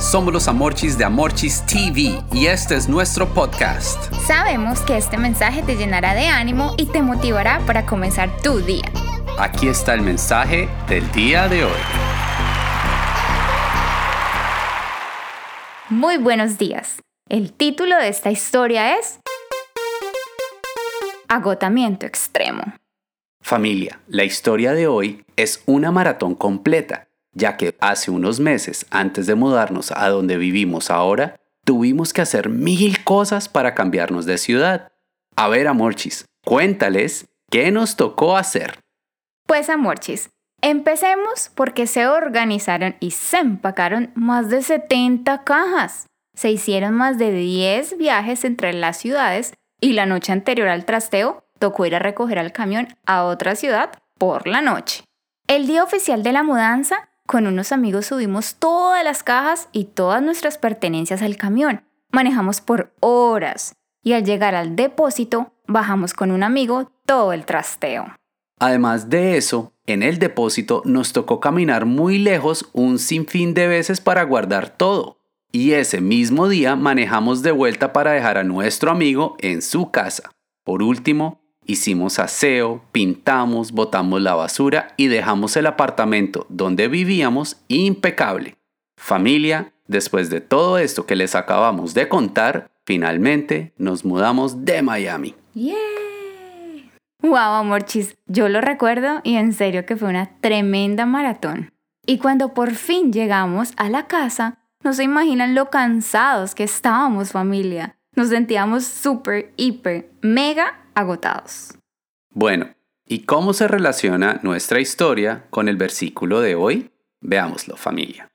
Somos los Amorchis de Amorchis TV y este es nuestro podcast. Sabemos que este mensaje te llenará de ánimo y te motivará para comenzar tu día. Aquí está el mensaje del día de hoy. Muy buenos días. El título de esta historia es Agotamiento extremo. Familia, la historia de hoy es una maratón completa, ya que hace unos meses antes de mudarnos a donde vivimos ahora, tuvimos que hacer mil cosas para cambiarnos de ciudad. A ver, Amorchis, cuéntales qué nos tocó hacer. Pues Amorchis, empecemos porque se organizaron y se empacaron más de 70 cajas. Se hicieron más de 10 viajes entre las ciudades y la noche anterior al trasteo tocó ir a recoger al camión a otra ciudad por la noche. El día oficial de la mudanza, con unos amigos subimos todas las cajas y todas nuestras pertenencias al camión. Manejamos por horas y al llegar al depósito bajamos con un amigo todo el trasteo. Además de eso, en el depósito nos tocó caminar muy lejos un sinfín de veces para guardar todo. Y ese mismo día manejamos de vuelta para dejar a nuestro amigo en su casa. Por último, hicimos aseo, pintamos, botamos la basura y dejamos el apartamento donde vivíamos impecable. Familia, después de todo esto que les acabamos de contar, finalmente nos mudamos de Miami. ¡Yeah! Wow, amorchis, yo lo recuerdo y en serio que fue una tremenda maratón. Y cuando por fin llegamos a la casa, no se imaginan lo cansados que estábamos familia. Nos sentíamos súper, hiper, mega agotados. Bueno, ¿y cómo se relaciona nuestra historia con el versículo de hoy? Veámoslo, familia.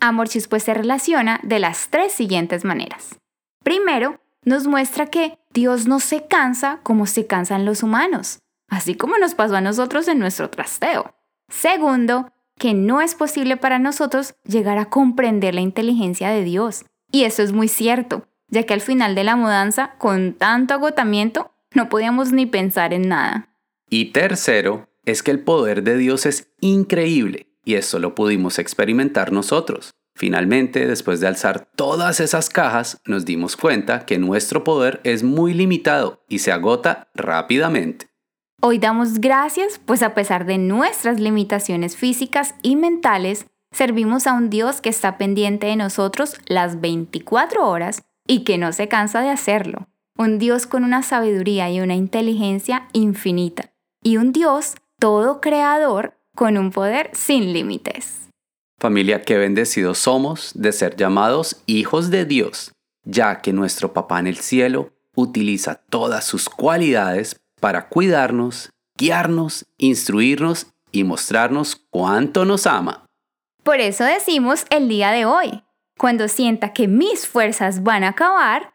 Amorchis pues se relaciona de las tres siguientes maneras. Primero, nos muestra que Dios no se cansa como se cansan los humanos, así como nos pasó a nosotros en nuestro trasteo. Segundo, que no es posible para nosotros llegar a comprender la inteligencia de Dios. Y eso es muy cierto, ya que al final de la mudanza, con tanto agotamiento, no podíamos ni pensar en nada. Y tercero, es que el poder de Dios es increíble, y eso lo pudimos experimentar nosotros. Finalmente, después de alzar todas esas cajas, nos dimos cuenta que nuestro poder es muy limitado y se agota rápidamente. Hoy damos gracias, pues a pesar de nuestras limitaciones físicas y mentales, servimos a un Dios que está pendiente de nosotros las 24 horas y que no se cansa de hacerlo. Un Dios con una sabiduría y una inteligencia infinita. Y un Dios todo creador con un poder sin límites. Familia, qué bendecidos somos de ser llamados hijos de Dios, ya que nuestro Papá en el cielo utiliza todas sus cualidades para cuidarnos, guiarnos, instruirnos y mostrarnos cuánto nos ama. Por eso decimos el día de hoy, cuando sienta que mis fuerzas van a acabar,